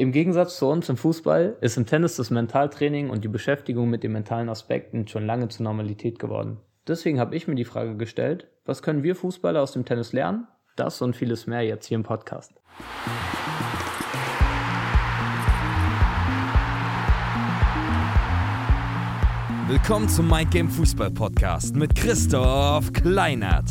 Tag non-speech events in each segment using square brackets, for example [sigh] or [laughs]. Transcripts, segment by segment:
Im Gegensatz zu uns im Fußball ist im Tennis das Mentaltraining und die Beschäftigung mit den mentalen Aspekten schon lange zur Normalität geworden. Deswegen habe ich mir die Frage gestellt, was können wir Fußballer aus dem Tennis lernen? Das und vieles mehr jetzt hier im Podcast. Willkommen zum Mind Game Fußball Podcast mit Christoph Kleinert.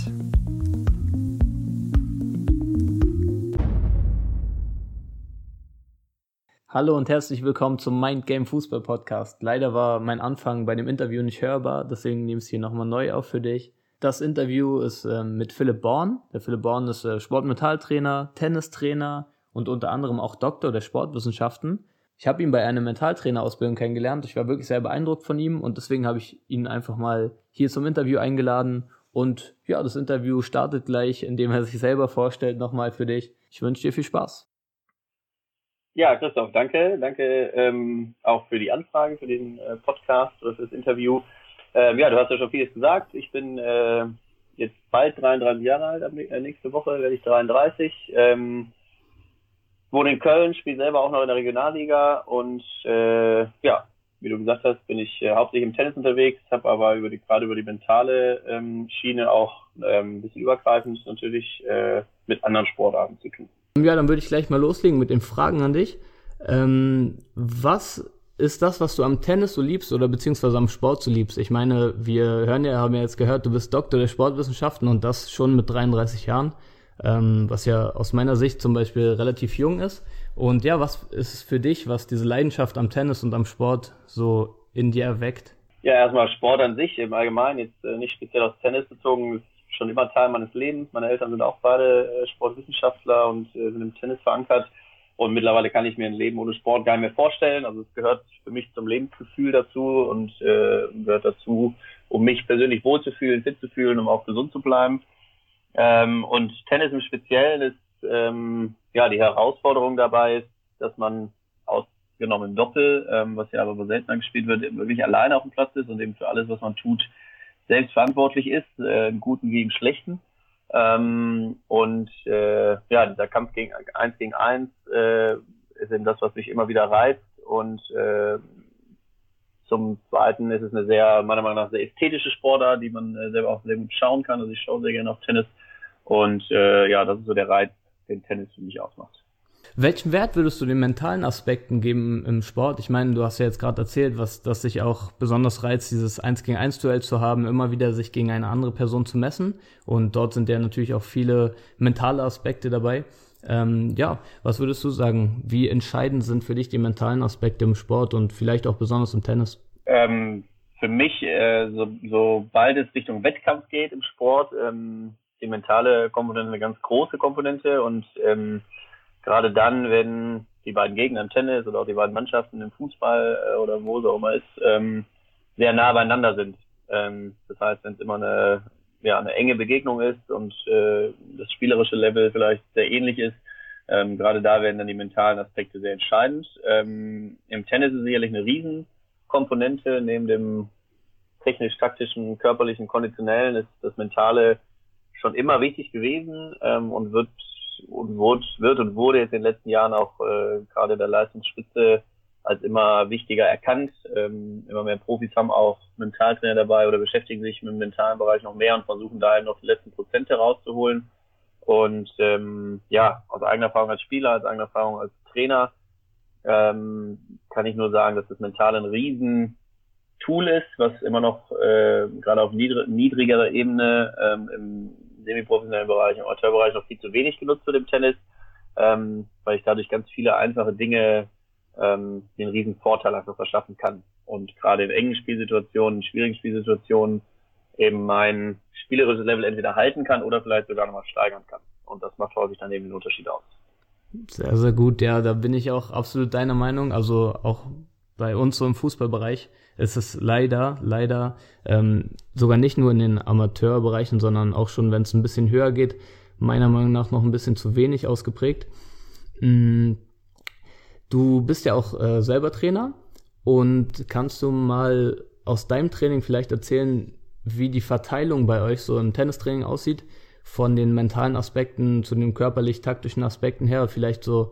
Hallo und herzlich willkommen zum Mind Game Fußball Podcast. Leider war mein Anfang bei dem Interview nicht hörbar, deswegen nehme ich es hier nochmal neu auf für dich. Das Interview ist äh, mit Philipp Born. Der Philipp Born ist äh, Sportmentaltrainer, Tennistrainer und unter anderem auch Doktor der Sportwissenschaften. Ich habe ihn bei einer Mentaltrainerausbildung kennengelernt. Ich war wirklich sehr beeindruckt von ihm und deswegen habe ich ihn einfach mal hier zum Interview eingeladen. Und ja, das Interview startet gleich, indem er sich selber vorstellt, nochmal für dich. Ich wünsche dir viel Spaß. Ja, Christoph, danke. Danke ähm, auch für die Anfrage, für den äh, Podcast oder für das Interview. Ähm, ja, du hast ja schon vieles gesagt. Ich bin äh, jetzt bald 33 Jahre alt. Äh, nächste Woche werde ich 33. Ähm, wohne in Köln, spiele selber auch noch in der Regionalliga und äh, ja, wie du gesagt hast, bin ich äh, hauptsächlich im Tennis unterwegs, habe aber über die, gerade über die mentale ähm, Schiene auch ähm, ein bisschen übergreifend natürlich äh, mit anderen Sportarten zu tun. Ja, dann würde ich gleich mal loslegen mit den Fragen an dich. Ähm, was ist das, was du am Tennis so liebst oder beziehungsweise am Sport so liebst? Ich meine, wir hören ja, haben ja jetzt gehört, du bist Doktor der Sportwissenschaften und das schon mit 33 Jahren, ähm, was ja aus meiner Sicht zum Beispiel relativ jung ist. Und ja, was ist es für dich, was diese Leidenschaft am Tennis und am Sport so in dir erweckt? Ja, erstmal Sport an sich im Allgemeinen, jetzt äh, nicht speziell aus Tennis bezogen, schon immer Teil meines Lebens. Meine Eltern sind auch beide äh, Sportwissenschaftler und äh, sind im Tennis verankert. Und mittlerweile kann ich mir ein Leben ohne Sport gar nicht mehr vorstellen. Also es gehört für mich zum Lebensgefühl dazu und äh, gehört dazu, um mich persönlich wohlzufühlen, fit zu fühlen, um auch gesund zu bleiben. Ähm, und Tennis im Speziellen ist, ähm, ja, die Herausforderung dabei ist, dass man ausgenommen im Doppel, ähm, was ja aber seltener gespielt wird, wirklich alleine auf dem Platz ist und eben für alles, was man tut, selbst verantwortlich ist, äh, Guten gegen Schlechten. Ähm, und äh, ja, dieser Kampf gegen eins gegen eins äh, ist eben das, was mich immer wieder reizt. Und äh, zum Zweiten ist es eine sehr, meiner Meinung nach, sehr ästhetische Sportart, die man äh, selber auch sehr gut schauen kann. Also ich schaue sehr gerne auf Tennis. Und äh, ja, das ist so der Reiz, den Tennis für mich ausmacht. Welchen Wert würdest du den mentalen Aspekten geben im Sport? Ich meine, du hast ja jetzt gerade erzählt, was dass sich auch besonders reizt, dieses 1 gegen 1 Duell zu haben, immer wieder sich gegen eine andere Person zu messen. Und dort sind ja natürlich auch viele mentale Aspekte dabei. Ähm, ja, was würdest du sagen? Wie entscheidend sind für dich die mentalen Aspekte im Sport und vielleicht auch besonders im Tennis? Ähm, für mich, äh, so, sobald es Richtung Wettkampf geht im Sport, ähm, die mentale Komponente eine ganz große Komponente und ähm, gerade dann, wenn die beiden Gegner im Tennis oder auch die beiden Mannschaften im Fußball äh, oder wo es auch immer ist, ähm, sehr nah beieinander sind. Ähm, das heißt, wenn es immer eine, ja, eine enge Begegnung ist und äh, das spielerische Level vielleicht sehr ähnlich ist, ähm, gerade da werden dann die mentalen Aspekte sehr entscheidend. Ähm, Im Tennis ist sicherlich eine Riesenkomponente, neben dem technisch-taktischen, körperlichen, konditionellen ist das Mentale schon immer wichtig gewesen ähm, und wird und wird und wurde jetzt in den letzten Jahren auch äh, gerade der Leistungsspitze als immer wichtiger erkannt. Ähm, immer mehr Profis haben auch Mentaltrainer dabei oder beschäftigen sich mit dem mentalen Bereich noch mehr und versuchen da noch die letzten Prozente rauszuholen. Und ähm, ja, aus eigener Erfahrung als Spieler, als eigener Erfahrung als Trainer ähm, kann ich nur sagen, dass das Mentale ein riesen Tool ist, was immer noch äh, gerade auf niedrig niedrigerer Ebene ähm, im semi-professionellen Bereich, im Amateurbereich noch viel zu wenig genutzt wird im Tennis, ähm, weil ich dadurch ganz viele einfache Dinge ähm, den riesen Vorteil einfach verschaffen kann. Und gerade in engen Spielsituationen, schwierigen Spielsituationen eben mein spielerisches Level entweder halten kann oder vielleicht sogar nochmal steigern kann. Und das macht häufig dann eben den Unterschied aus. Sehr, sehr gut. Ja, da bin ich auch absolut deiner Meinung. Also auch bei uns so im Fußballbereich ist es leider, leider ähm, sogar nicht nur in den Amateurbereichen, sondern auch schon, wenn es ein bisschen höher geht, meiner Meinung nach noch ein bisschen zu wenig ausgeprägt. Mm, du bist ja auch äh, selber Trainer und kannst du mal aus deinem Training vielleicht erzählen, wie die Verteilung bei euch so im Tennistraining aussieht, von den mentalen Aspekten zu den körperlich-taktischen Aspekten her, vielleicht so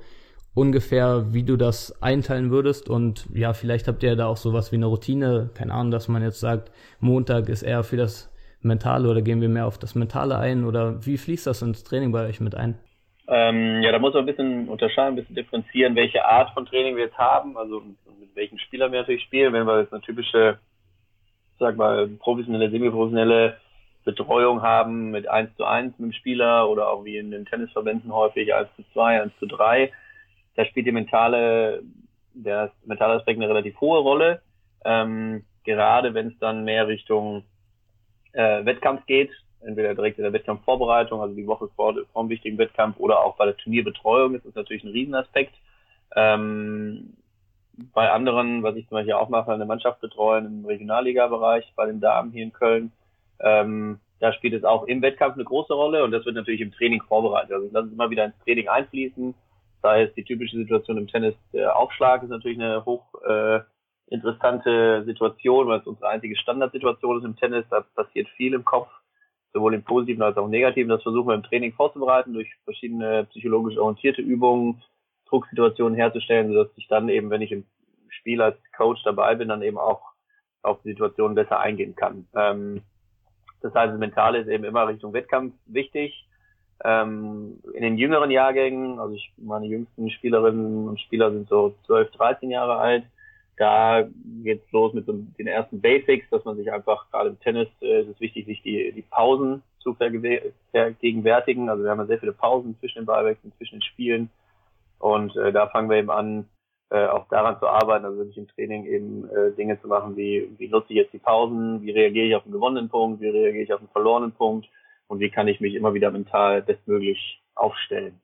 ungefähr, wie du das einteilen würdest und ja, vielleicht habt ihr da auch sowas wie eine Routine, keine Ahnung, dass man jetzt sagt, Montag ist eher für das Mentale oder gehen wir mehr auf das Mentale ein oder wie fließt das ins Training bei euch mit ein? Ähm, ja, da muss man ein bisschen unterscheiden, ein bisschen differenzieren, welche Art von Training wir jetzt haben, also mit welchen Spielern wir natürlich spielen. Wenn wir jetzt eine typische, sag mal, professionelle, semi-professionelle Betreuung haben mit 1 zu 1 mit dem Spieler oder auch wie in den Tennisverbänden häufig 1 zu 2, 1 zu 3, da spielt die mentale, der mentale Aspekt eine relativ hohe Rolle. Ähm, gerade wenn es dann mehr Richtung äh, Wettkampf geht, entweder direkt in der Wettkampfvorbereitung, also die Woche vor, vor dem wichtigen Wettkampf oder auch bei der Turnierbetreuung ist das natürlich ein Riesenaspekt. Ähm, bei anderen, was ich zum Beispiel auch mache, eine Mannschaft betreuen im Regionalliga-Bereich, bei den Damen hier in Köln, ähm, da spielt es auch im Wettkampf eine große Rolle und das wird natürlich im Training vorbereitet. Also ich lasse es immer wieder ins Training einfließen. Sei es die typische Situation im Tennis, der Aufschlag ist natürlich eine hoch äh, interessante Situation, weil es unsere einzige Standardsituation ist im Tennis. Da passiert viel im Kopf, sowohl im Positiven als auch im Negativen. Das versuchen wir im Training vorzubereiten durch verschiedene psychologisch orientierte Übungen, Drucksituationen herzustellen, sodass ich dann eben, wenn ich im Spiel als Coach dabei bin, dann eben auch auf die Situation besser eingehen kann. Ähm, das heißt, das Mentale ist eben immer Richtung Wettkampf wichtig. Ähm, in den jüngeren Jahrgängen, also ich, meine jüngsten Spielerinnen und Spieler sind so 12, 13 Jahre alt. Da geht's los mit so den ersten Basics, dass man sich einfach, gerade im Tennis äh, ist es wichtig, sich die, die Pausen zu vergegenwärtigen. Also wir haben ja sehr viele Pausen zwischen den Ballwechseln, zwischen den Spielen. Und äh, da fangen wir eben an, äh, auch daran zu arbeiten, also wirklich im Training eben äh, Dinge zu machen, wie, wie nutze ich jetzt die Pausen, wie reagiere ich auf einen gewonnenen Punkt, wie reagiere ich auf einen verlorenen Punkt und wie kann ich mich immer wieder mental bestmöglich aufstellen.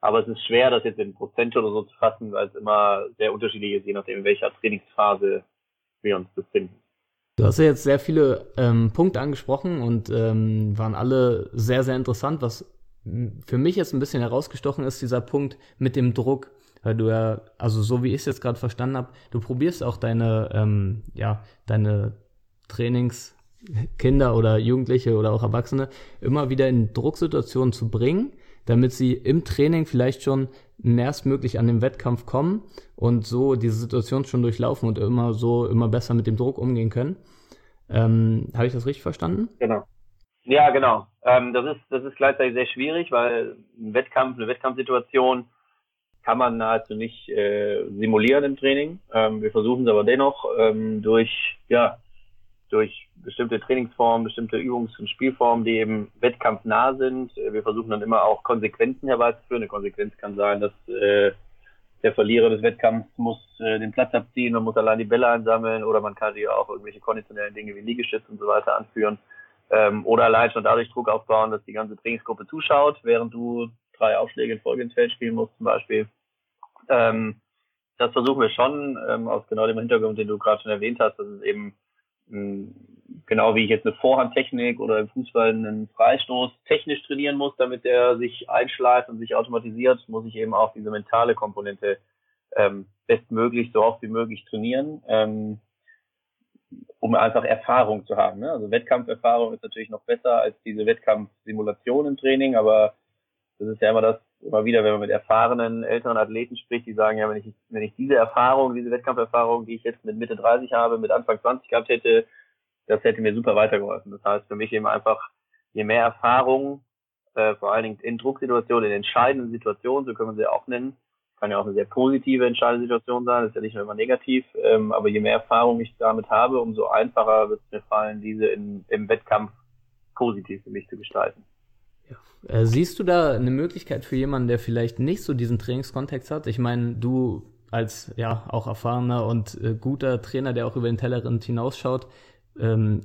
Aber es ist schwer, das jetzt in Prozent oder so zu fassen, weil es immer sehr unterschiedlich ist, je nachdem, in welcher Trainingsphase wir uns befinden. Du hast ja jetzt sehr viele ähm, Punkte angesprochen und ähm, waren alle sehr, sehr interessant. Was für mich jetzt ein bisschen herausgestochen ist, dieser Punkt mit dem Druck, weil du ja, also so wie ich es jetzt gerade verstanden habe, du probierst auch deine, ähm, ja, deine Trainingskinder oder Jugendliche oder auch Erwachsene immer wieder in Drucksituationen zu bringen, damit sie im Training vielleicht schon nächstmöglich an den Wettkampf kommen und so diese Situation schon durchlaufen und immer so immer besser mit dem Druck umgehen können. Ähm, Habe ich das richtig verstanden? Genau. Ja, genau. Ähm, das ist das ist gleichzeitig sehr schwierig, weil ein Wettkampf, eine Wettkampfsituation kann man nahezu nicht äh, simulieren im Training. Ähm, wir versuchen es aber dennoch ähm, durch ja durch bestimmte Trainingsformen, bestimmte Übungs- und Spielformen, die eben wettkampfnah sind. Äh, wir versuchen dann immer auch Konsequenzen herbeizuführen. Eine Konsequenz kann sein, dass äh, der Verlierer des Wettkampfs muss äh, den Platz abziehen und muss allein die Bälle einsammeln oder man kann ja auch irgendwelche konditionellen Dinge wie Liegestütze und so weiter anführen. Ähm, oder allein schon dadurch Druck aufbauen, dass die ganze Trainingsgruppe zuschaut, während du drei Aufschläge in Folge ins Feld spielen musst zum Beispiel. Ähm, das versuchen wir schon, ähm, aus genau dem Hintergrund, den du gerade schon erwähnt hast, dass es eben genau wie ich jetzt eine Vorhandtechnik oder im Fußball einen Freistoß technisch trainieren muss, damit der sich einschleift und sich automatisiert, muss ich eben auch diese mentale Komponente ähm, bestmöglich, so oft wie möglich trainieren, ähm, um einfach Erfahrung zu haben. Ne? Also Wettkampferfahrung ist natürlich noch besser als diese Wettkampfsimulation im Training, aber das ist ja immer das, immer wieder, wenn man mit erfahrenen älteren Athleten spricht, die sagen, ja, wenn ich, wenn ich diese Erfahrung, diese Wettkampferfahrung, die ich jetzt mit Mitte 30 habe, mit Anfang 20 gehabt hätte, das hätte mir super weitergeholfen. Das heißt für mich eben einfach, je mehr Erfahrung, äh, vor allen Dingen in Drucksituationen, in entscheidenden Situationen, so können wir sie auch nennen, kann ja auch eine sehr positive entscheidende Situation sein, das ist ja nicht nur immer negativ, ähm, aber je mehr Erfahrung ich damit habe, umso einfacher wird es mir fallen, diese in, im Wettkampf positiv für mich zu gestalten. Äh, siehst du da eine Möglichkeit für jemanden, der vielleicht nicht so diesen Trainingskontext hat? Ich meine, du als ja auch erfahrener und äh, guter Trainer, der auch über den Tellerrand hinausschaut, ähm,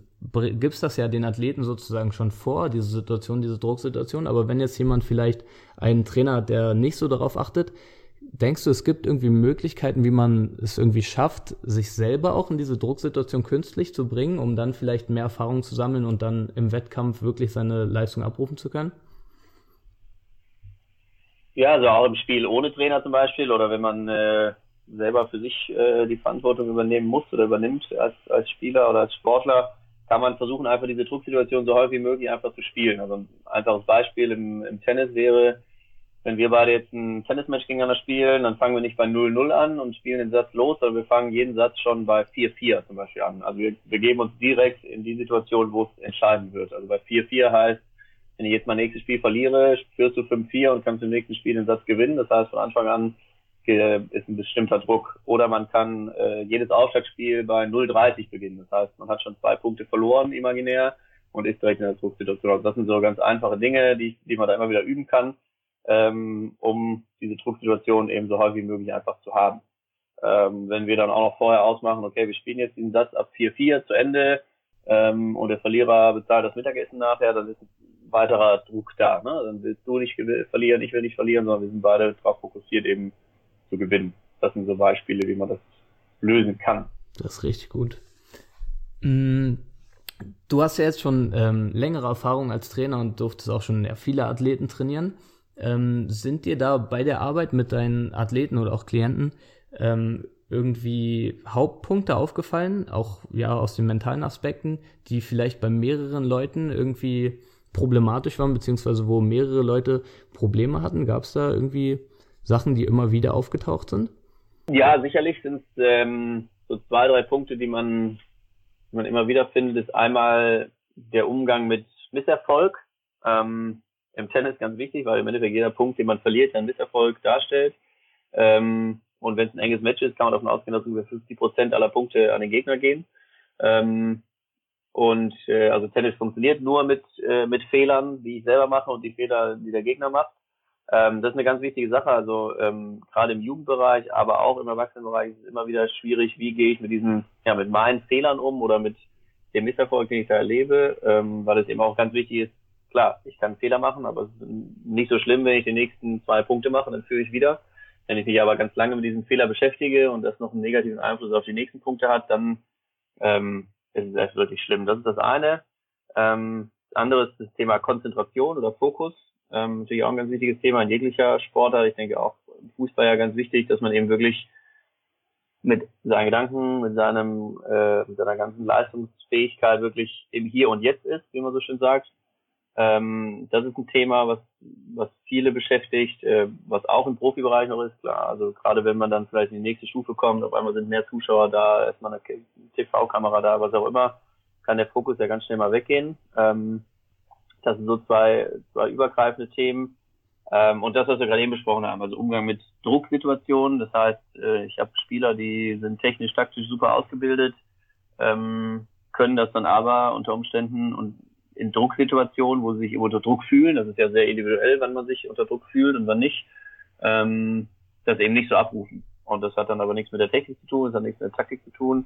gibst das ja den Athleten sozusagen schon vor, diese Situation, diese Drucksituation. Aber wenn jetzt jemand vielleicht einen Trainer der nicht so darauf achtet, denkst du, es gibt irgendwie Möglichkeiten, wie man es irgendwie schafft, sich selber auch in diese Drucksituation künstlich zu bringen, um dann vielleicht mehr Erfahrung zu sammeln und dann im Wettkampf wirklich seine Leistung abrufen zu können? Ja, also auch im Spiel ohne Trainer zum Beispiel oder wenn man äh, selber für sich äh, die Verantwortung übernehmen muss oder übernimmt als, als Spieler oder als Sportler, kann man versuchen, einfach diese Drucksituation so häufig wie möglich einfach zu spielen. Also ein einfaches Beispiel im, im Tennis wäre, wenn wir beide jetzt ein Tennismatch gegeneinander spielen, dann fangen wir nicht bei 0-0 an und spielen den Satz los, sondern wir fangen jeden Satz schon bei 4-4 zum Beispiel an. Also wir begeben uns direkt in die Situation, wo es entscheiden wird. Also bei 4-4 heißt, wenn ich jetzt mein nächstes Spiel verliere, führst du 5-4 und kannst im nächsten Spiel den Satz gewinnen. Das heißt, von Anfang an ist ein bestimmter Druck. Oder man kann äh, jedes Aufschlagspiel bei 0-30 beginnen. Das heißt, man hat schon zwei Punkte verloren imaginär und ist direkt in der Drucksituation. Also das sind so ganz einfache Dinge, die, die man da immer wieder üben kann ähm, um diese Drucksituation eben so häufig wie möglich einfach zu haben. Ähm, wenn wir dann auch noch vorher ausmachen, okay, wir spielen jetzt diesen Satz ab 4-4 zu Ende ähm, und der Verlierer bezahlt das Mittagessen nachher, dann ist ein weiterer Druck da. Ne? Dann willst du nicht verlieren, ich will nicht verlieren, sondern wir sind beide darauf fokussiert, eben zu gewinnen. Das sind so Beispiele, wie man das lösen kann. Das ist richtig gut. Mm, du hast ja jetzt schon ähm, längere Erfahrung als Trainer und durftest auch schon viele Athleten trainieren. Ähm, sind dir da bei der Arbeit mit deinen Athleten oder auch Klienten ähm, irgendwie Hauptpunkte aufgefallen, auch ja aus den mentalen Aspekten, die vielleicht bei mehreren Leuten irgendwie problematisch waren, beziehungsweise wo mehrere Leute Probleme hatten? Gab es da irgendwie Sachen, die immer wieder aufgetaucht sind? Ja, sicherlich sind es ähm, so zwei, drei Punkte, die man, die man immer wieder findet. Ist einmal der Umgang mit Misserfolg. Ähm, im Tennis ganz wichtig, weil im Endeffekt jeder Punkt, den man verliert, einen Misserfolg darstellt. Ähm, und wenn es ein enges Match ist, kann man davon ausgehen, dass ungefähr 50 Prozent aller Punkte an den Gegner gehen. Ähm, und äh, also Tennis funktioniert nur mit, äh, mit Fehlern, die ich selber mache und die Fehler, die der Gegner macht. Ähm, das ist eine ganz wichtige Sache. Also ähm, gerade im Jugendbereich, aber auch im Erwachsenenbereich ist es immer wieder schwierig, wie gehe ich mit diesen, ja, mit meinen Fehlern um oder mit dem Misserfolg, den ich da erlebe, ähm, weil es eben auch ganz wichtig ist, klar, ich kann Fehler machen, aber es ist nicht so schlimm, wenn ich die nächsten zwei Punkte mache, dann führe ich wieder. Wenn ich mich aber ganz lange mit diesem Fehler beschäftige und das noch einen negativen Einfluss auf die nächsten Punkte hat, dann ähm, ist es erst wirklich schlimm. Das ist das eine. Ähm, das andere ist das Thema Konzentration oder Fokus. Ähm, natürlich auch ein ganz wichtiges Thema in jeglicher Sportart. Ich denke auch Fußball ja ganz wichtig, dass man eben wirklich mit seinen Gedanken, mit seinem, äh, mit seiner ganzen Leistungsfähigkeit wirklich im Hier und Jetzt ist, wie man so schön sagt. Ähm, das ist ein Thema, was, was viele beschäftigt, äh, was auch im Profibereich noch ist, klar. Also gerade wenn man dann vielleicht in die nächste Stufe kommt, auf einmal sind mehr Zuschauer da, ist man eine TV-Kamera da, was auch immer, kann der Fokus ja ganz schnell mal weggehen. Ähm, das sind so zwei, zwei übergreifende Themen. Ähm, und das, was wir gerade eben besprochen haben, also Umgang mit Drucksituationen. Das heißt, äh, ich habe Spieler, die sind technisch, taktisch super ausgebildet, ähm, können das dann aber unter Umständen und in Drucksituationen, wo sie sich unter Druck fühlen, das ist ja sehr individuell, wann man sich unter Druck fühlt und wann nicht, ähm, das eben nicht so abrufen. Und das hat dann aber nichts mit der Technik zu tun, es hat nichts mit der Taktik zu tun,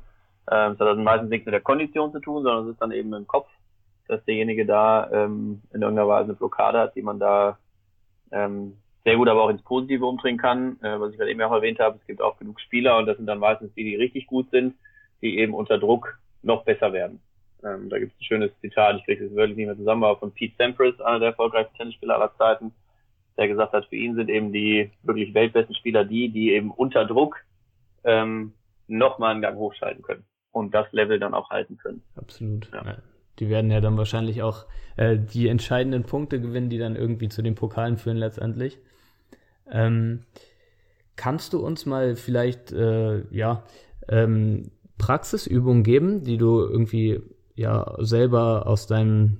ähm, es hat dann meistens nichts mit der Kondition zu tun, sondern es ist dann eben im Kopf, dass derjenige da ähm, in irgendeiner Weise eine Blockade hat, die man da ähm, sehr gut aber auch ins Positive umdrehen kann. Äh, was ich gerade eben auch erwähnt habe, es gibt auch genug Spieler und das sind dann meistens die, die richtig gut sind, die eben unter Druck noch besser werden. Ähm, da gibt es ein schönes Zitat, ich kriege es wirklich nicht mehr zusammen, aber von Pete Sampras, einer der erfolgreichsten Tennisspieler aller Zeiten, der gesagt hat, für ihn sind eben die wirklich weltbesten Spieler die, die eben unter Druck ähm, nochmal einen Gang hochschalten können und das Level dann auch halten können. Absolut. Ja. Die werden ja dann wahrscheinlich auch äh, die entscheidenden Punkte gewinnen, die dann irgendwie zu den Pokalen führen letztendlich. Ähm, kannst du uns mal vielleicht äh, ja ähm, Praxisübungen geben, die du irgendwie ja selber aus deinem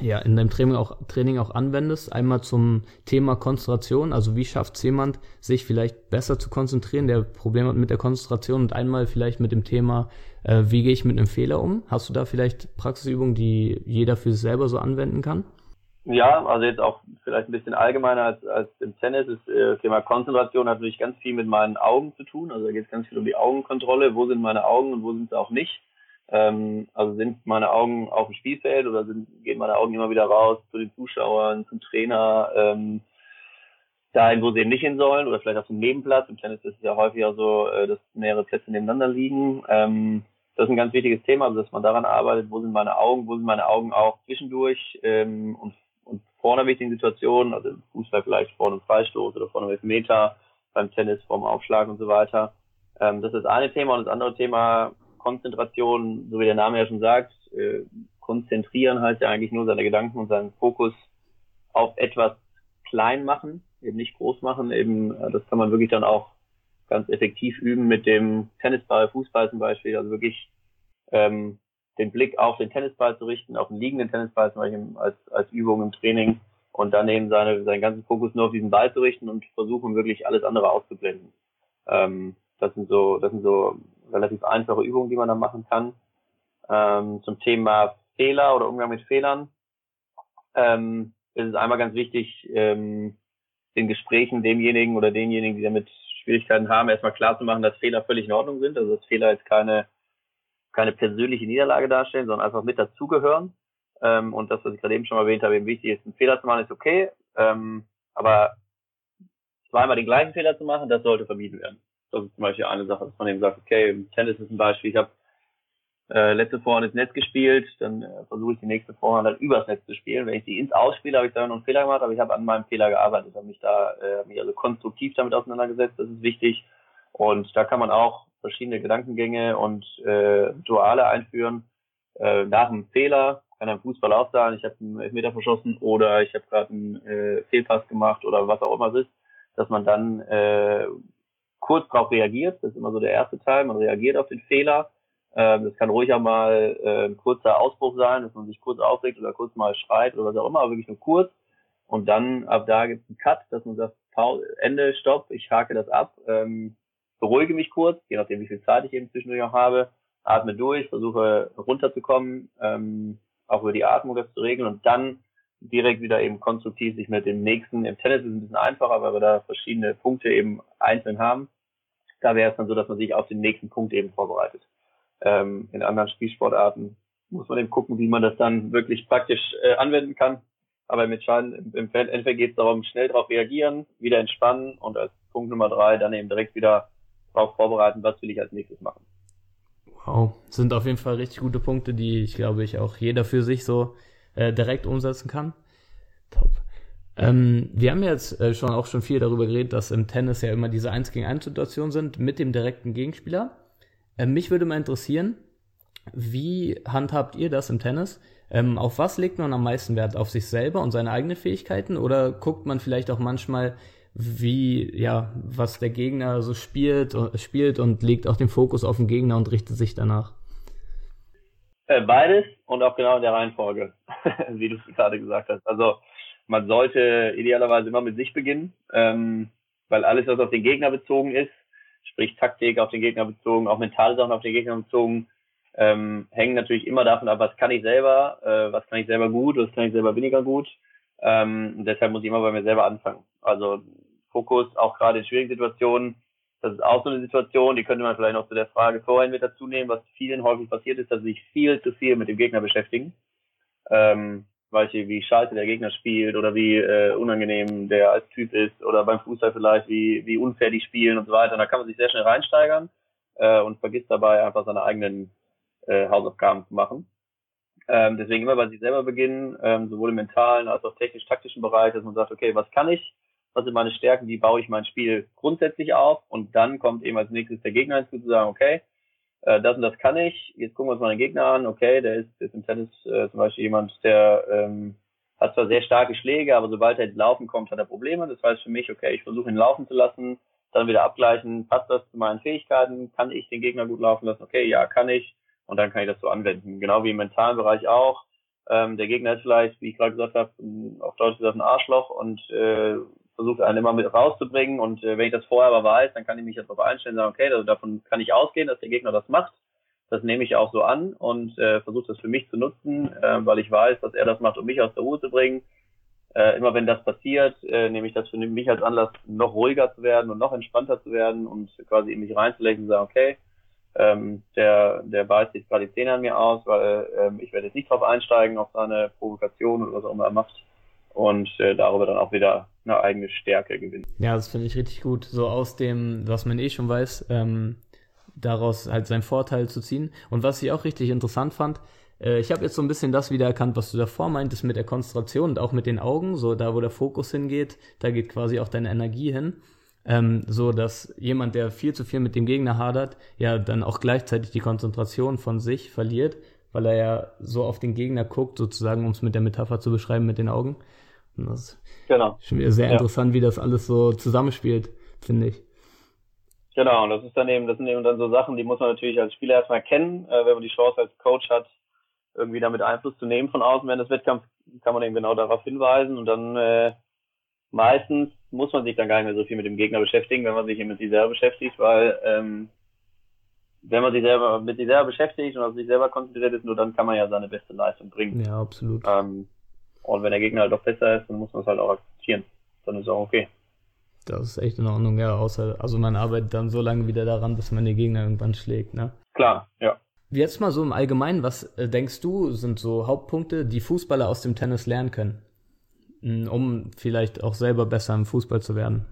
ja, in deinem Training auch, Training auch anwendest. Einmal zum Thema Konzentration, also wie schafft es jemand, sich vielleicht besser zu konzentrieren, der Probleme hat mit der Konzentration und einmal vielleicht mit dem Thema, äh, wie gehe ich mit einem Fehler um? Hast du da vielleicht Praxisübungen, die jeder für sich selber so anwenden kann? Ja, also jetzt auch vielleicht ein bisschen allgemeiner als, als im Tennis. Das äh, Thema Konzentration hat natürlich ganz viel mit meinen Augen zu tun. Also da geht es ganz viel um die Augenkontrolle. Wo sind meine Augen und wo sind sie auch nicht? Ähm, also sind meine Augen auf dem Spielfeld oder sind, gehen meine Augen immer wieder raus zu den Zuschauern, zum Trainer, ähm, dahin, wo sie eben nicht hin sollen oder vielleicht auf dem Nebenplatz. Im Tennis ist es ja häufiger so, äh, dass mehrere Plätze nebeneinander liegen. Ähm, das ist ein ganz wichtiges Thema, also dass man daran arbeitet, wo sind meine Augen, wo sind meine Augen auch zwischendurch ähm, und, und vor einer wichtigen Situation, also im Fußball vielleicht vor einem Freistoß oder vor einem Elfmeter, beim Tennis vor dem Aufschlag und so weiter. Ähm, das ist das eine Thema und das andere Thema Konzentration, so wie der Name ja schon sagt, äh, konzentrieren heißt ja eigentlich nur seine Gedanken und seinen Fokus auf etwas klein machen, eben nicht groß machen. Eben, äh, das kann man wirklich dann auch ganz effektiv üben mit dem Tennisball, Fußball zum Beispiel. Also wirklich ähm, den Blick auf den Tennisball zu richten, auf den liegenden Tennisball zum Beispiel als, als Übung im Training und dann eben seine, seinen ganzen Fokus nur auf diesen Ball zu richten und versuchen wirklich alles andere auszublenden. Ähm, das sind so, das sind so relativ einfache Übungen, die man dann machen kann. Ähm, zum Thema Fehler oder Umgang mit Fehlern ähm, ist es einmal ganz wichtig, ähm, den Gesprächen demjenigen oder denjenigen, die damit Schwierigkeiten haben, erstmal klar zu machen, dass Fehler völlig in Ordnung sind. Also dass Fehler jetzt keine, keine persönliche Niederlage darstellen, sondern einfach mit dazugehören. Ähm, und das, was ich gerade eben schon erwähnt habe, eben wichtig ist, einen Fehler zu machen, ist okay. Ähm, aber zweimal den gleichen Fehler zu machen, das sollte vermieden werden. Das ist zum Beispiel eine Sache, dass man eben sagt, okay, Tennis ist ein Beispiel, ich habe äh, letzte Vorhand ins Netz gespielt, dann äh, versuche ich die nächste Vorhand dann übers Netz zu spielen. Wenn ich die ins Ausspiele, habe ich da noch einen Fehler gemacht, aber ich habe an meinem Fehler gearbeitet, habe mich da äh, mich also konstruktiv damit auseinandergesetzt, das ist wichtig. Und da kann man auch verschiedene Gedankengänge und äh, Duale einführen. Äh, nach einem Fehler kann ein Fußball auch sein, ich habe einen Elfmeter verschossen oder ich habe gerade einen äh, Fehlpass gemacht oder was auch immer es ist, dass man dann äh, kurz darauf reagiert. Das ist immer so der erste Teil. Man reagiert auf den Fehler ähm, das kann ruhig auch mal äh, ein kurzer Ausbruch sein, dass man sich kurz aufregt oder kurz mal schreit oder was auch immer, aber wirklich nur kurz. Und dann ab da gibt es einen Cut, dass man sagt, Ende, Stopp, ich hake das ab, ähm, beruhige mich kurz, je nachdem wie viel Zeit ich eben zwischendurch auch habe, atme durch, versuche runterzukommen, ähm, auch über die Atmung das zu regeln und dann direkt wieder eben konstruktiv sich mit dem nächsten, im Tennis ist es ein bisschen einfacher, weil wir da verschiedene Punkte eben einzeln haben. Da wäre es dann so, dass man sich auf den nächsten Punkt eben vorbereitet. Ähm, in anderen Spielsportarten muss man eben gucken, wie man das dann wirklich praktisch äh, anwenden kann. Aber im Entscheiden, im, Endeffekt geht es darum, schnell darauf reagieren, wieder entspannen und als Punkt Nummer drei dann eben direkt wieder darauf vorbereiten, was will ich als nächstes machen. Wow, sind auf jeden Fall richtig gute Punkte, die ich glaube ich auch jeder für sich so äh, direkt umsetzen kann. Top. Ähm, wir haben jetzt äh, schon auch schon viel darüber geredet, dass im Tennis ja immer diese 1 gegen 1 Situationen sind mit dem direkten Gegenspieler. Ähm, mich würde mal interessieren, wie handhabt ihr das im Tennis? Ähm, auf was legt man am meisten Wert? Auf sich selber und seine eigenen Fähigkeiten? Oder guckt man vielleicht auch manchmal, wie, ja, was der Gegner so spielt, äh, spielt und legt auch den Fokus auf den Gegner und richtet sich danach? Äh, beides und auch genau in der Reihenfolge, [laughs] wie du es gerade gesagt hast. Also man sollte idealerweise immer mit sich beginnen, ähm, weil alles, was auf den Gegner bezogen ist, sprich Taktik auf den Gegner bezogen, auch mentale Sachen auf den Gegner bezogen, ähm, hängen natürlich immer davon ab, was kann ich selber, äh, was kann ich selber gut, was kann ich selber weniger gut. Ähm, deshalb muss ich immer bei mir selber anfangen. Also Fokus auch gerade in schwierigen Situationen. Das ist auch so eine Situation, die könnte man vielleicht noch zu der Frage vorhin mit dazu nehmen, was vielen häufig passiert ist, dass sie sich viel zu viel mit dem Gegner beschäftigen. Ähm, Beispiel, wie scheiße der Gegner spielt oder wie äh, unangenehm der als Typ ist oder beim Fußball vielleicht, wie, wie unfair die spielen und so weiter. Und da kann man sich sehr schnell reinsteigern äh, und vergisst dabei einfach seine eigenen äh, Hausaufgaben zu machen. Ähm, deswegen immer bei sich selber beginnen, ähm, sowohl im mentalen als auch technisch-taktischen Bereich, dass man sagt, okay, was kann ich, was sind meine Stärken, wie baue ich mein Spiel grundsätzlich auf und dann kommt eben als nächstes der Gegner hinzu zu sagen, okay, äh, das und das kann ich, jetzt gucken wir uns mal den Gegner an, okay, der ist, ist im Tennis äh, zum Beispiel jemand, der ähm, hat zwar sehr starke Schläge, aber sobald er ins Laufen kommt, hat er Probleme. Das heißt für mich, okay, ich versuche ihn laufen zu lassen, dann wieder abgleichen, passt das zu meinen Fähigkeiten, kann ich den Gegner gut laufen lassen, okay, ja, kann ich, und dann kann ich das so anwenden. Genau wie im mentalen Bereich auch. Ähm, der Gegner ist vielleicht, wie ich gerade gesagt habe, auf Deutsch gesagt ein Arschloch und äh, versucht einen immer mit rauszubringen und äh, wenn ich das vorher aber weiß, dann kann ich mich jetzt darauf einstellen und sagen, okay, also davon kann ich ausgehen, dass der Gegner das macht. Das nehme ich auch so an und äh, versuche das für mich zu nutzen, äh, weil ich weiß, dass er das macht, um mich aus der Ruhe zu bringen. Äh, immer wenn das passiert, äh, nehme ich das für mich als Anlass, noch ruhiger zu werden und noch entspannter zu werden und quasi in mich reinzulegen und sagen, okay, ähm, der, der beißt sich gerade die Zähne an mir aus, weil ähm, ich werde jetzt nicht drauf einsteigen, auf seine Provokation oder was auch immer er macht und äh, darüber dann auch wieder eine eigene Stärke gewinnen. Ja, das finde ich richtig gut. So aus dem, was man eh schon weiß, ähm, daraus halt seinen Vorteil zu ziehen. Und was ich auch richtig interessant fand, äh, ich habe jetzt so ein bisschen das wieder erkannt, was du davor meintest mit der Konzentration und auch mit den Augen, so da, wo der Fokus hingeht, da geht quasi auch deine Energie hin. Ähm, so dass jemand, der viel zu viel mit dem Gegner hadert, ja dann auch gleichzeitig die Konzentration von sich verliert, weil er ja so auf den Gegner guckt, sozusagen, um es mit der Metapher zu beschreiben, mit den Augen. Und das ist genau. schon wieder sehr ja. interessant, wie das alles so zusammenspielt, finde ich. Genau, und das ist dann eben, das sind eben dann so Sachen, die muss man natürlich als Spieler erstmal kennen, äh, wenn man die Chance als Coach hat, irgendwie damit Einfluss zu nehmen von außen während des Wettkampfs, kann man eben genau darauf hinweisen und dann äh, meistens muss man sich dann gar nicht mehr so viel mit dem Gegner beschäftigen, wenn man sich eben mit sich selber beschäftigt, weil ähm, wenn man sich selber mit sich selber beschäftigt und auf sich selber konzentriert ist, nur dann kann man ja seine beste Leistung bringen. Ja, absolut. Ähm, und wenn der Gegner halt doch besser ist, dann muss man es halt auch akzeptieren. Dann ist es auch okay. Das ist echt in Ordnung, ja. Außer, also man arbeitet dann so lange wieder daran, bis man den Gegner irgendwann schlägt, ne? Klar, ja. Jetzt mal so im Allgemeinen, was äh, denkst du, sind so Hauptpunkte, die Fußballer aus dem Tennis lernen können, um vielleicht auch selber besser im Fußball zu werden?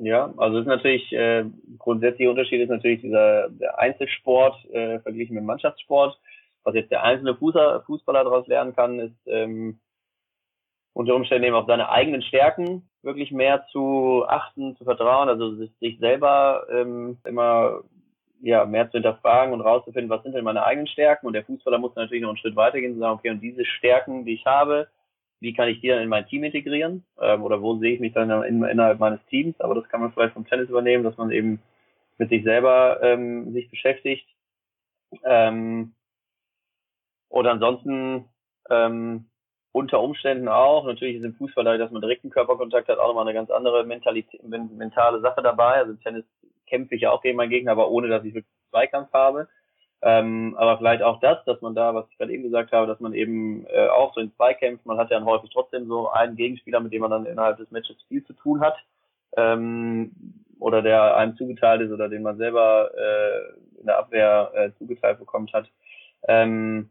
Ja, also ist natürlich äh, grundsätzlicher Unterschied ist natürlich dieser der Einzelsport äh, verglichen mit Mannschaftssport. Was jetzt der einzelne Fußballer, Fußballer daraus lernen kann, ist ähm, unter Umständen eben auf seine eigenen Stärken wirklich mehr zu achten, zu vertrauen, also sich selber ähm, immer ja mehr zu hinterfragen und rauszufinden, was sind denn meine eigenen Stärken? Und der Fußballer muss natürlich noch einen Schritt weitergehen und sagen, okay, und diese Stärken, die ich habe, wie kann ich die dann in mein Team integrieren? Ähm, oder wo sehe ich mich dann in, innerhalb meines Teams, aber das kann man vielleicht vom Tennis übernehmen, dass man eben mit sich selber ähm, sich beschäftigt. Ähm, oder ansonsten ähm, unter Umständen auch, natürlich ist im Fußball, dass man direkten Körperkontakt hat, auch nochmal eine ganz andere Mentalität, mentale Sache dabei. Also im Tennis kämpfe ich ja auch gegen meinen Gegner, aber ohne, dass ich wirklich Zweikampf habe. Ähm, aber vielleicht auch das, dass man da, was ich gerade eben gesagt habe, dass man eben äh, auch so in Zweikämpfen, man hat ja häufig trotzdem so einen Gegenspieler, mit dem man dann innerhalb des Matches viel zu tun hat, ähm, oder der einem zugeteilt ist oder den man selber äh, in der Abwehr äh, zugeteilt bekommt hat. Ähm,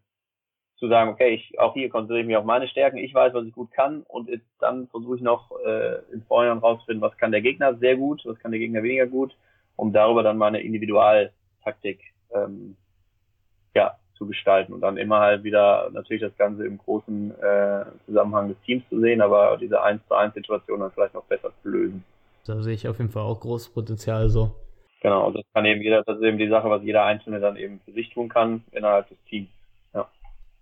zu sagen, okay, ich auch hier konzentriere ich mich auf meine Stärken, ich weiß, was ich gut kann und dann versuche ich noch äh, im Vorhinein rauszufinden, was kann der Gegner sehr gut, was kann der Gegner weniger gut, um darüber dann meine Individualtaktik ähm, ja, zu gestalten und dann immer halt wieder natürlich das Ganze im großen äh, Zusammenhang des Teams zu sehen, aber diese 1 zu 1 Situation dann vielleicht noch besser zu lösen. Da sehe ich auf jeden Fall auch großes Potenzial so. Genau, das kann eben jeder, das ist eben die Sache, was jeder Einzelne dann eben für sich tun kann innerhalb des Teams.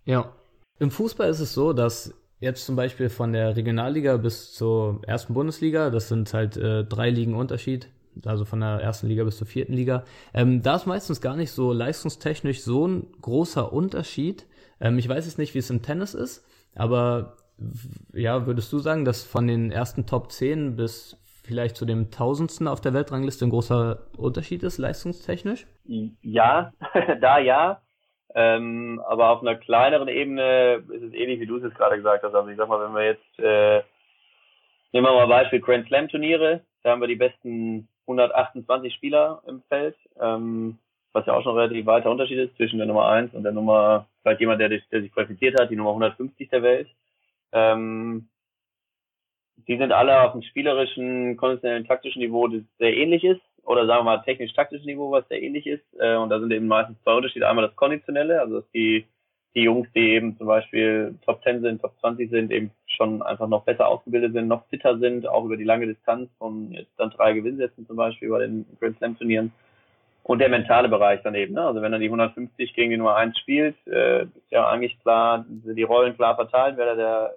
Ja. Im Fußball ist es so, dass jetzt zum Beispiel von der Regionalliga bis zur ersten Bundesliga, das sind halt äh, drei Ligen Unterschied, also von der ersten Liga bis zur vierten Liga. Ähm, da ist meistens gar nicht so leistungstechnisch so ein großer Unterschied. Ähm, ich weiß jetzt nicht, wie es im Tennis ist, aber ja, würdest du sagen, dass von den ersten Top 10 bis vielleicht zu dem Tausendsten auf der Weltrangliste ein großer Unterschied ist, leistungstechnisch? Ja, [laughs] da ja. Ähm, aber auf einer kleineren Ebene ist es ähnlich, wie du es jetzt gerade gesagt hast. Also ich sag mal, wenn wir jetzt, äh, nehmen wir mal Beispiel Grand Slam Turniere, da haben wir die besten 128 Spieler im Feld, ähm, was ja auch schon relativ weiter Unterschied ist zwischen der Nummer 1 und der Nummer, vielleicht jemand, der, der sich qualifiziert hat, die Nummer 150 der Welt. Ähm, die sind alle auf einem spielerischen, konditionellen, taktischen Niveau, das sehr ähnlich ist, oder sagen wir mal technisch-taktischen Niveau, was sehr ähnlich ist. Äh, und da sind eben meistens zwei Unterschiede. Einmal das Konditionelle, also dass die die Jungs, die eben zum Beispiel Top 10 sind, Top 20 sind, eben schon einfach noch besser ausgebildet sind, noch fitter sind, auch über die lange Distanz von jetzt dann drei Gewinnsätzen zum Beispiel bei den Grand Slam Turnieren. Und der mentale Bereich daneben, ne? Also wenn er die 150 gegen die Nummer 1 spielt, äh, ist ja eigentlich klar, die Rollen klar verteilt, wer da der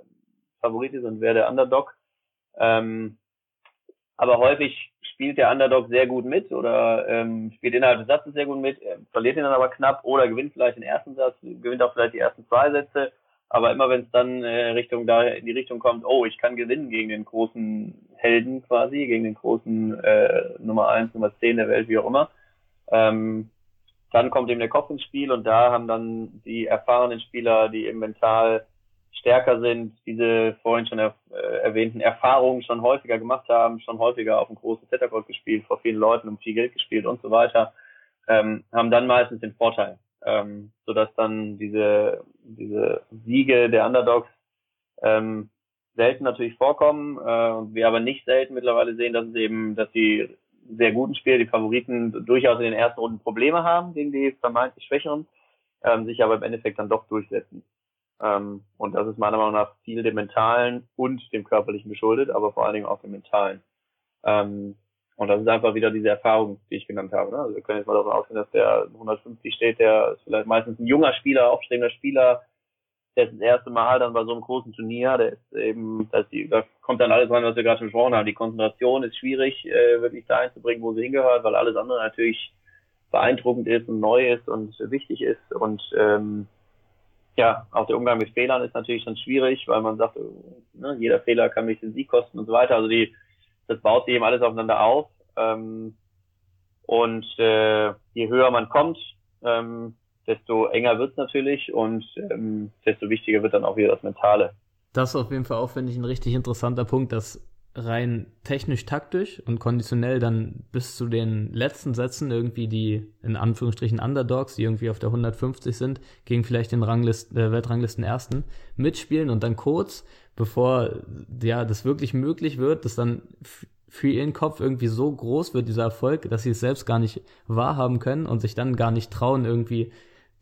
Favorit ist und wer der Underdog. Ähm, aber häufig spielt der Underdog sehr gut mit oder ähm, spielt innerhalb des Satzes sehr gut mit, verliert ihn dann aber knapp oder gewinnt vielleicht den ersten Satz, gewinnt auch vielleicht die ersten zwei Sätze. Aber immer wenn es dann äh, Richtung da in die Richtung kommt, oh, ich kann gewinnen gegen den großen Helden quasi, gegen den großen äh, Nummer eins, Nummer zehn der Welt, wie auch immer, ähm, dann kommt eben der Kopf ins Spiel und da haben dann die erfahrenen Spieler, die eben mental stärker sind, diese vorhin schon er, äh, erwähnten Erfahrungen schon häufiger gemacht haben, schon häufiger auf dem großen Settercourt gespielt, vor vielen Leuten um viel Geld gespielt und so weiter, ähm, haben dann meistens den Vorteil, ähm, sodass dann diese, diese Siege der Underdogs ähm, selten natürlich vorkommen äh, und wir aber nicht selten mittlerweile sehen, dass es eben, dass die sehr guten Spieler, die Favoriten durchaus in den ersten Runden Probleme haben gegen die vermeintlich Schwächeren, ähm, sich aber im Endeffekt dann doch durchsetzen. Ähm, und das ist meiner Meinung nach viel dem Mentalen und dem Körperlichen geschuldet, aber vor allen Dingen auch dem Mentalen. Ähm, und das ist einfach wieder diese Erfahrung, die ich genannt habe. Ne? Also wir können jetzt mal davon ausgehen, dass der 150 steht, der ist vielleicht meistens ein junger Spieler, aufstrebender Spieler, der ist das erste Mal dann bei so einem großen Turnier, der ist eben, das die, da kommt dann alles rein, was wir gerade schon besprochen haben. Die Konzentration ist schwierig, äh, wirklich da einzubringen, wo sie hingehört, weil alles andere natürlich beeindruckend ist und neu ist und wichtig ist. Und ähm, ja, auch der Umgang mit Fehlern ist natürlich dann schwierig, weil man sagt, ne, jeder Fehler kann mich den Sieg kosten und so weiter. Also die, das baut eben alles aufeinander auf. Ähm, und äh, je höher man kommt, ähm, desto enger wird's natürlich und ähm, desto wichtiger wird dann auch wieder das Mentale. Das ist auf jeden Fall auch, finde ich, ein richtig interessanter Punkt, dass rein technisch-taktisch und konditionell dann bis zu den letzten Sätzen irgendwie die, in Anführungsstrichen, Underdogs, die irgendwie auf der 150 sind, gegen vielleicht den Ranglist, äh, Weltranglisten Ersten, mitspielen und dann kurz, bevor ja das wirklich möglich wird, dass dann für ihren Kopf irgendwie so groß wird, dieser Erfolg, dass sie es selbst gar nicht wahrhaben können und sich dann gar nicht trauen, irgendwie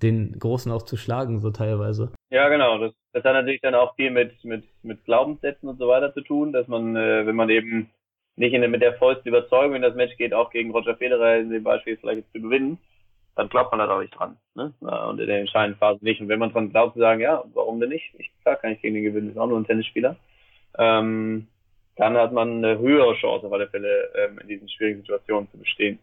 den Großen auch zu schlagen, so teilweise. Ja, genau. Das, das hat natürlich dann auch viel mit, mit, mit Glaubenssätzen und so weiter zu tun, dass man, äh, wenn man eben nicht in, mit der vollsten Überzeugung in das Match geht, auch gegen Roger Federer in dem Beispiel vielleicht zu gewinnen, dann glaubt man da auch nicht dran. Ne? Und in der entscheidenden Phase nicht. Und wenn man dran glaubt, zu sagen, ja, warum denn nicht? Ich, klar kann ich gegen den gewinnen, ist auch nur ein Tennisspieler. Ähm, dann hat man eine höhere Chance auf alle Fälle, ähm, in diesen schwierigen Situationen zu bestehen.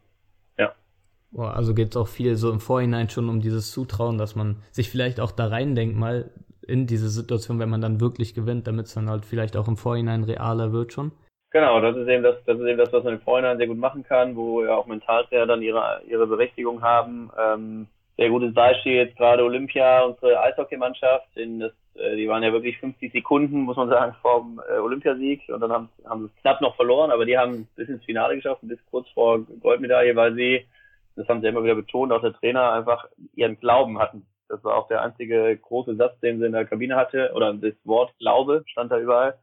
Also geht es auch viel so im Vorhinein schon um dieses Zutrauen, dass man sich vielleicht auch da reindenkt, mal in diese Situation, wenn man dann wirklich gewinnt, damit es dann halt vielleicht auch im Vorhinein realer wird schon. Genau, das ist eben das, das ist eben das, was man im Vorhinein sehr gut machen kann, wo ja auch Mentaltrainer dann ihre, ihre Berechtigung haben. Ähm, sehr gutes Beispiel jetzt gerade Olympia, unsere Eishockeymannschaft, in das, äh, die waren ja wirklich 50 Sekunden, muss man sagen, vom äh, Olympiasieg und dann haben, haben sie es knapp noch verloren, aber die haben bis ins Finale geschafft, bis kurz vor Goldmedaille, weil sie das haben sie immer wieder betont, auch der Trainer einfach ihren Glauben hatten. Das war auch der einzige große Satz, den sie in der Kabine hatte, oder das Wort Glaube stand da überall.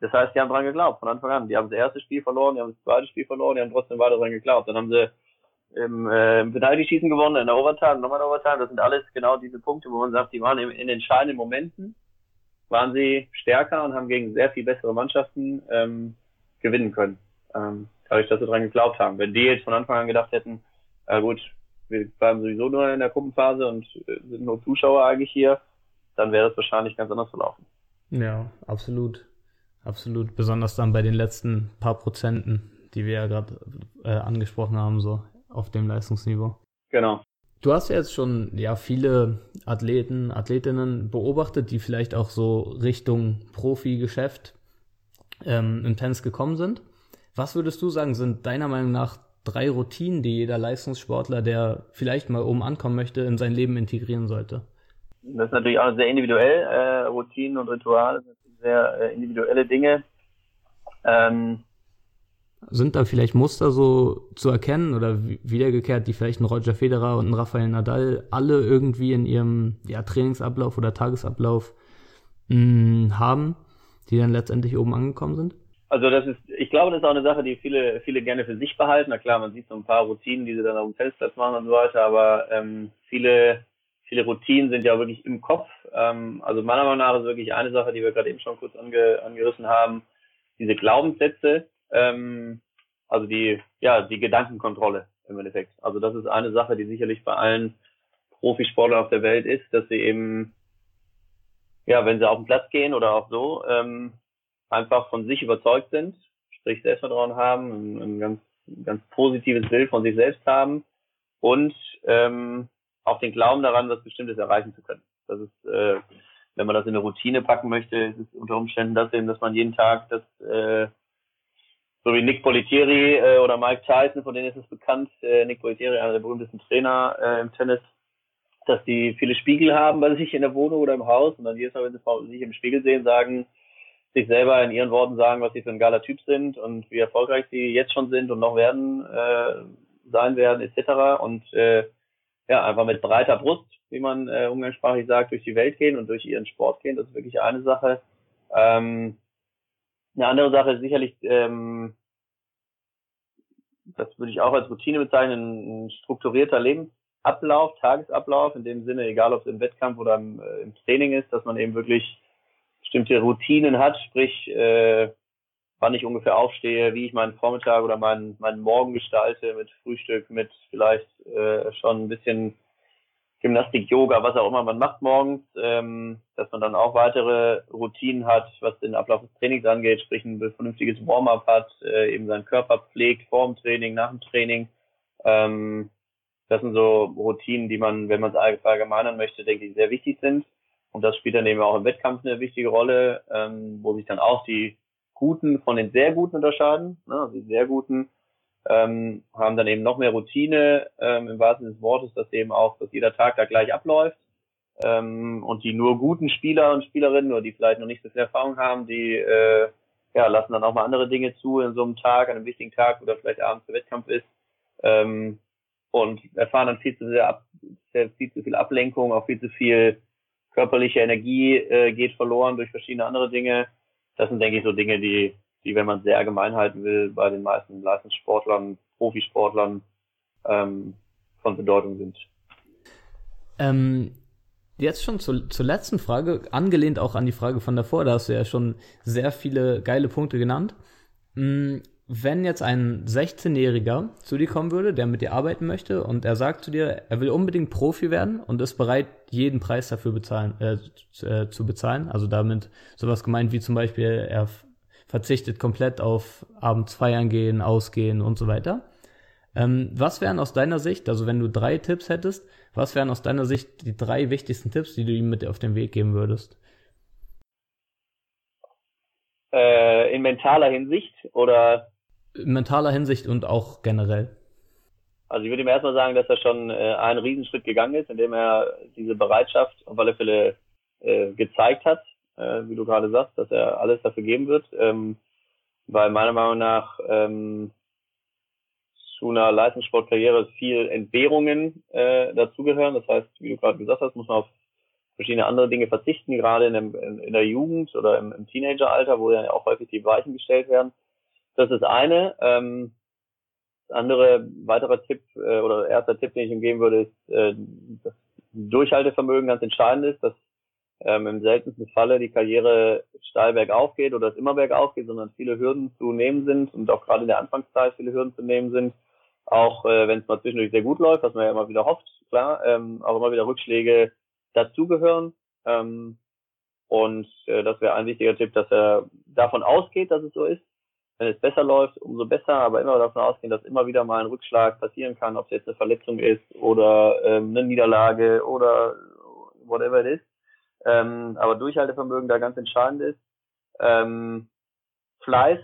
Das heißt, die haben dran geglaubt von Anfang an. Die haben das erste Spiel verloren, die haben das zweite Spiel verloren, die haben trotzdem weiter dran geglaubt. Dann haben sie im, äh, im Penalty-Schießen gewonnen, in der Overtime, nochmal in der Overtime. Das sind alles genau diese Punkte, wo man sagt, die waren in, in entscheidenden Momenten, waren sie stärker und haben gegen sehr viel bessere Mannschaften ähm, gewinnen können. Ähm, dadurch, dass sie dran geglaubt haben. Wenn die jetzt von Anfang an gedacht hätten, äh, gut, wir bleiben sowieso nur in der Gruppenphase und äh, sind nur Zuschauer eigentlich hier, dann wäre es wahrscheinlich ganz anders verlaufen. Ja, absolut. Absolut. Besonders dann bei den letzten paar Prozenten, die wir ja gerade äh, angesprochen haben, so auf dem Leistungsniveau. Genau. Du hast ja jetzt schon ja viele Athleten, Athletinnen beobachtet, die vielleicht auch so Richtung Profi-Geschäft ähm, im Tennis gekommen sind. Was würdest du sagen, sind deiner Meinung nach drei Routinen, die jeder Leistungssportler, der vielleicht mal oben ankommen möchte, in sein Leben integrieren sollte? Das ist natürlich auch sehr individuell. Äh, Routinen und Rituale sind sehr äh, individuelle Dinge. Ähm, sind da vielleicht Muster so zu erkennen oder wiedergekehrt, die vielleicht ein Roger Federer und ein Rafael Nadal alle irgendwie in ihrem ja, Trainingsablauf oder Tagesablauf mh, hm, haben, die dann letztendlich oben angekommen sind? Also das ist, ich glaube, das ist auch eine Sache, die viele, viele gerne für sich behalten. Na klar, man sieht so ein paar Routinen, die sie dann auf dem Tennisplatz machen und so weiter, aber ähm, viele, viele Routinen sind ja wirklich im Kopf. Ähm, also meiner Meinung nach ist wirklich eine Sache, die wir gerade eben schon kurz ange, angerissen haben, diese Glaubenssätze, ähm, also die, ja, die Gedankenkontrolle im Endeffekt. Also das ist eine Sache, die sicherlich bei allen Profisportlern auf der Welt ist, dass sie eben, ja, wenn sie auf den Platz gehen oder auch so, ähm, einfach von sich überzeugt sind, sprich Selbstvertrauen haben, ein, ein ganz, ganz positives Bild von sich selbst haben und ähm, auch den Glauben daran, was Bestimmtes erreichen zu können. Das ist, äh, wenn man das in eine Routine packen möchte, ist es unter Umständen das eben, dass man jeden Tag das, äh, so wie Nick Politieri äh, oder Mike Tyson, von denen ist es bekannt, äh, Nick Politieri, einer der berühmtesten Trainer äh, im Tennis, dass die viele Spiegel haben bei sich in der Wohnung oder im Haus und dann jedes Mal, wenn sie sich im Spiegel sehen, sagen, sich selber in ihren Worten sagen, was sie für ein geiler Typ sind und wie erfolgreich sie jetzt schon sind und noch werden, äh, sein werden, etc. Und äh, ja, einfach mit breiter Brust, wie man äh, umgangssprachlich sagt, durch die Welt gehen und durch ihren Sport gehen. Das ist wirklich eine Sache. Ähm, eine andere Sache ist sicherlich, ähm, das würde ich auch als Routine bezeichnen, ein strukturierter Lebensablauf, Tagesablauf, in dem Sinne, egal ob es im Wettkampf oder im, äh, im Training ist, dass man eben wirklich bestimmte Routinen hat, sprich, äh, wann ich ungefähr aufstehe, wie ich meinen Vormittag oder meinen, meinen Morgen gestalte mit Frühstück, mit vielleicht äh, schon ein bisschen Gymnastik, Yoga, was auch immer man macht morgens, ähm, dass man dann auch weitere Routinen hat, was den Ablauf des Trainings angeht, sprich ein vernünftiges Warm-up hat, äh, eben seinen Körper pflegt vor dem Training, nach dem Training. Ähm, das sind so Routinen, die man, wenn man es verallgemeinern möchte, denke ich, sehr wichtig sind. Und das spielt dann eben auch im Wettkampf eine wichtige Rolle, ähm, wo sich dann auch die Guten von den sehr Guten unterscheiden. Ne? Also die sehr Guten ähm, haben dann eben noch mehr Routine ähm, im wahrsten Sinne des Wortes, dass eben auch, dass jeder Tag da gleich abläuft. Ähm, und die nur guten Spieler und Spielerinnen, oder die vielleicht noch nicht so viel Erfahrung haben, die äh, ja, lassen dann auch mal andere Dinge zu in so einem Tag, an einem wichtigen Tag, wo da vielleicht abends der Wettkampf ist. Ähm, und erfahren dann viel zu sehr, ab, viel zu viel Ablenkung, auch viel zu viel körperliche Energie äh, geht verloren durch verschiedene andere Dinge. Das sind, denke ich, so Dinge, die die, wenn man sehr allgemein halten will, bei den meisten Leistungssportlern, Profisportlern ähm, von Bedeutung sind. Ähm, jetzt schon zu, zur letzten Frage, angelehnt auch an die Frage von davor, da hast du ja schon sehr viele geile Punkte genannt. Wenn jetzt ein 16-Jähriger zu dir kommen würde, der mit dir arbeiten möchte und er sagt zu dir, er will unbedingt Profi werden und ist bereit, jeden Preis dafür bezahlen, äh, äh zu bezahlen, also damit sowas gemeint wie zum Beispiel, er verzichtet komplett auf abends feiern gehen, ausgehen und so weiter. Ähm, was wären aus deiner Sicht, also wenn du drei Tipps hättest, was wären aus deiner Sicht die drei wichtigsten Tipps, die du ihm mit auf den Weg geben würdest? Äh, in mentaler Hinsicht oder? In mentaler Hinsicht und auch generell. Also ich würde ihm erstmal sagen, dass er schon äh, einen Riesenschritt gegangen ist, indem er diese Bereitschaft auf alle Fälle äh, gezeigt hat, äh, wie du gerade sagst, dass er alles dafür geben wird, ähm, weil meiner Meinung nach ähm, zu einer Leistungssportkarriere viel Entbehrungen äh, dazugehören. Das heißt, wie du gerade gesagt hast, muss man auf verschiedene andere Dinge verzichten, gerade in, dem, in, in der Jugend oder im, im Teenageralter, wo ja auch häufig die Weichen gestellt werden. Das ist eine. Ähm, andere, weiterer Tipp äh, oder erster Tipp, den ich ihm geben würde, ist, äh, dass Durchhaltevermögen ganz entscheidend ist, dass ähm, im seltensten Falle die Karriere steil bergauf geht oder es immer bergauf geht, sondern viele Hürden zu nehmen sind und auch gerade in der Anfangszeit viele Hürden zu nehmen sind. Auch äh, wenn es mal zwischendurch sehr gut läuft, was man ja immer wieder hofft, klar, ähm, auch immer wieder Rückschläge dazugehören. Ähm, und äh, das wäre ein wichtiger Tipp, dass er davon ausgeht, dass es so ist. Wenn es besser läuft, umso besser, aber immer davon ausgehen, dass immer wieder mal ein Rückschlag passieren kann, ob es jetzt eine Verletzung ist oder ähm, eine Niederlage oder whatever it is ähm, aber Durchhaltevermögen da ganz entscheidend ist. Ähm, Fleiß,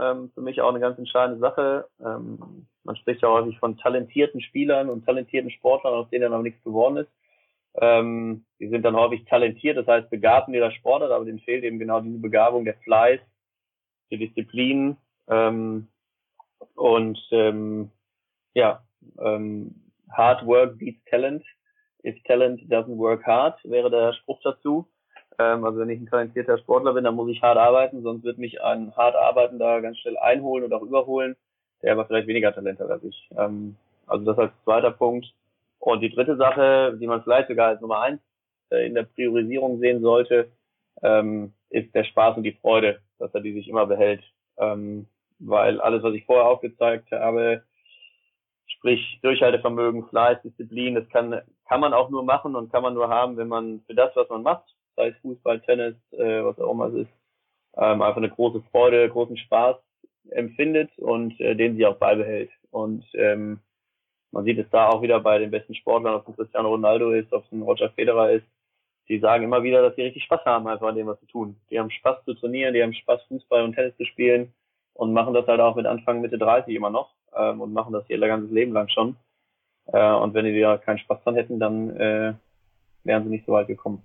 ähm, für mich auch eine ganz entscheidende Sache. Ähm, man spricht ja häufig von talentierten Spielern und talentierten Sportlern, aus denen dann noch nichts geworden ist. Ähm, die sind dann häufig talentiert, das heißt begabt in ihrer Sportart, aber denen fehlt eben genau diese Begabung, der Fleiß, die Disziplin ähm, und ähm, ja, ähm, Hard Work beats Talent if talent doesn't work hard, wäre der Spruch dazu. Ähm, also wenn ich ein talentierter Sportler bin, dann muss ich hart arbeiten, sonst wird mich ein hart arbeitender ganz schnell einholen oder auch überholen, der aber vielleicht weniger Talent hat als ich. Ähm, also das als zweiter Punkt. Und die dritte Sache, die man vielleicht sogar als Nummer eins äh, in der Priorisierung sehen sollte, ähm, ist der Spaß und die Freude, dass er die sich immer behält. Ähm, weil alles, was ich vorher aufgezeigt habe, Sprich Durchhaltevermögen, Fleiß, Disziplin, das kann, kann man auch nur machen und kann man nur haben, wenn man für das, was man macht, sei es Fußball, Tennis, äh, was auch immer es ist, ähm, einfach eine große Freude, großen Spaß empfindet und äh, den sie auch beibehält. Und ähm, man sieht es da auch wieder bei den besten Sportlern, ob es Cristiano Ronaldo ist, ob es ein Roger Federer ist, die sagen immer wieder, dass sie richtig Spaß haben einfach an dem, was sie tun. Die haben Spaß zu trainieren, die haben Spaß Fußball und Tennis zu spielen und machen das halt auch mit Anfang, Mitte 30 immer noch ähm, und machen das ihr ganzes Leben lang schon. Äh, und wenn die da keinen Spaß dran hätten, dann äh, wären sie nicht so weit gekommen.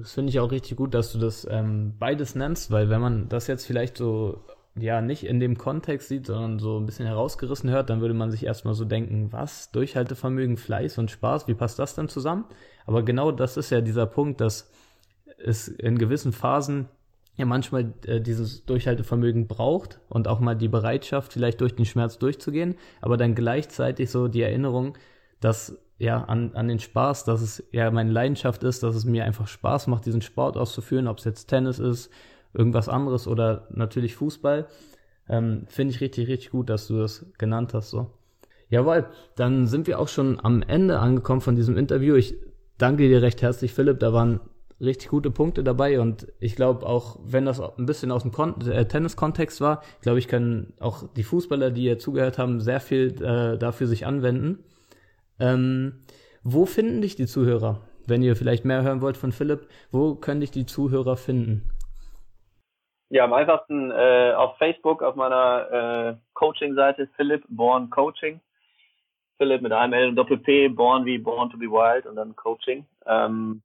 Das finde ich auch richtig gut, dass du das ähm, beides nennst, weil wenn man das jetzt vielleicht so ja nicht in dem Kontext sieht, sondern so ein bisschen herausgerissen hört, dann würde man sich erstmal so denken, was? Durchhaltevermögen, Fleiß und Spaß, wie passt das denn zusammen? Aber genau das ist ja dieser Punkt, dass es in gewissen Phasen ja manchmal äh, dieses Durchhaltevermögen braucht und auch mal die Bereitschaft, vielleicht durch den Schmerz durchzugehen, aber dann gleichzeitig so die Erinnerung, dass ja an, an den Spaß, dass es ja meine Leidenschaft ist, dass es mir einfach Spaß macht, diesen Sport auszuführen, ob es jetzt Tennis ist, irgendwas anderes oder natürlich Fußball. Ähm, Finde ich richtig, richtig gut, dass du das genannt hast. So. Jawohl, dann sind wir auch schon am Ende angekommen von diesem Interview. Ich danke dir recht herzlich, Philipp. Da waren richtig gute Punkte dabei und ich glaube auch, wenn das ein bisschen aus dem Kon äh, Tennis-Kontext war, glaube ich, können auch die Fußballer, die hier zugehört haben, sehr viel äh, dafür sich anwenden. Ähm, wo finden dich die Zuhörer? Wenn ihr vielleicht mehr hören wollt von Philipp, wo können dich die Zuhörer finden? Ja, am einfachsten äh, auf Facebook auf meiner äh, Coaching-Seite Philipp Born Coaching. Philipp mit einem L und Doppel-P, Born wie Born to be Wild und dann Coaching. Ähm,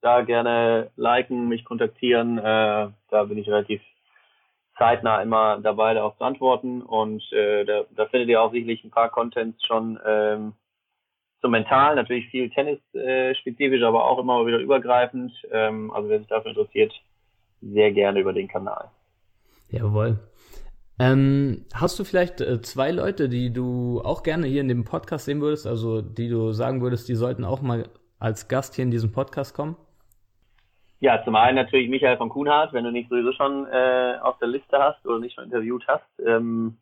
da gerne liken, mich kontaktieren. Äh, da bin ich relativ zeitnah immer dabei, darauf zu antworten. Und äh, da, da findet ihr auch sicherlich ein paar Contents schon ähm, zum Mental, natürlich viel Tennis-spezifisch, äh, aber auch immer wieder übergreifend. Ähm, also wer sich dafür interessiert, sehr gerne über den Kanal. Jawohl. Ähm, hast du vielleicht äh, zwei Leute, die du auch gerne hier in dem Podcast sehen würdest, also die du sagen würdest, die sollten auch mal als Gast hier in diesem Podcast kommen? Ja, zum einen natürlich Michael von Kuhnhardt, wenn du nicht sowieso schon äh, auf der Liste hast oder nicht schon interviewt hast. Ähm,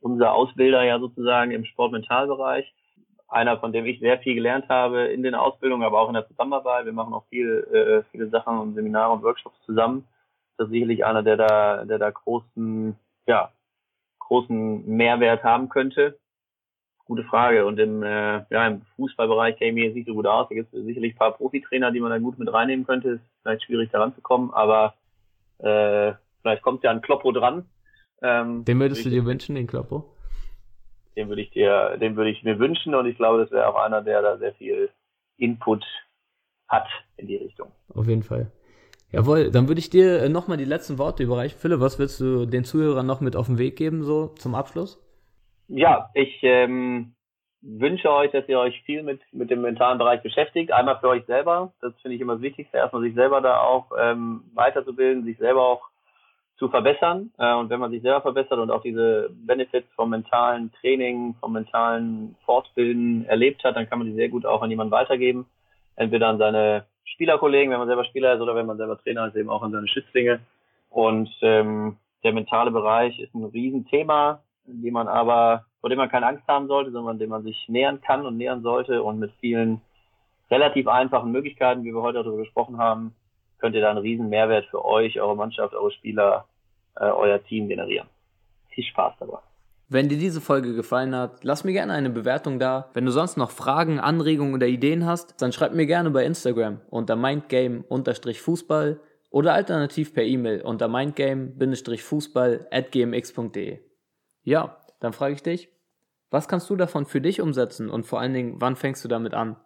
unser Ausbilder ja sozusagen im Sportmentalbereich. Einer, von dem ich sehr viel gelernt habe in den Ausbildungen, aber auch in der Zusammenarbeit. Wir machen auch viel, äh, viele Sachen und Seminare und Workshops zusammen. Das ist sicherlich einer, der da, der da großen, ja, großen Mehrwert haben könnte. Gute Frage. Und im, äh, ja, im Fußballbereich käme mir nicht so gut aus. Da gibt es sicherlich ein paar Profitrainer, die man da gut mit reinnehmen könnte. Ist vielleicht schwierig da ranzukommen, aber äh, vielleicht kommt ja ein Kloppo dran. Ähm, den würdest du dir wünschen, den Kloppo? Den würde ich dir, den würde ich mir wünschen und ich glaube, das wäre auch einer, der da sehr viel Input hat in die Richtung. Auf jeden Fall. Jawohl, dann würde ich dir äh, nochmal die letzten Worte überreichen. Philipp, was willst du den Zuhörern noch mit auf den Weg geben, so zum Abschluss? Ja, ich ähm, wünsche euch, dass ihr euch viel mit, mit dem mentalen Bereich beschäftigt. Einmal für euch selber, das finde ich immer das Wichtigste, erstmal sich selber da auch ähm, weiterzubilden, sich selber auch zu verbessern. Äh, und wenn man sich selber verbessert und auch diese Benefits vom mentalen Training, vom mentalen Fortbilden erlebt hat, dann kann man die sehr gut auch an jemanden weitergeben. Entweder an seine Spielerkollegen, wenn man selber Spieler ist, oder wenn man selber Trainer ist, eben auch an seine Schützlinge. Und ähm, der mentale Bereich ist ein Riesenthema, in dem man aber, vor dem man keine Angst haben sollte, sondern dem man sich nähern kann und nähern sollte und mit vielen relativ einfachen Möglichkeiten, wie wir heute darüber gesprochen haben, könnt ihr da einen riesen Mehrwert für euch, eure Mannschaft, eure Spieler, äh, euer Team generieren. Viel Spaß dabei. Wenn dir diese Folge gefallen hat, lass mir gerne eine Bewertung da. Wenn du sonst noch Fragen, Anregungen oder Ideen hast, dann schreib mir gerne bei Instagram unter mindgame-fußball oder alternativ per E-Mail unter mindgame-fußball at gmx.de. Ja, dann frage ich dich, was kannst du davon für dich umsetzen und vor allen Dingen, wann fängst du damit an?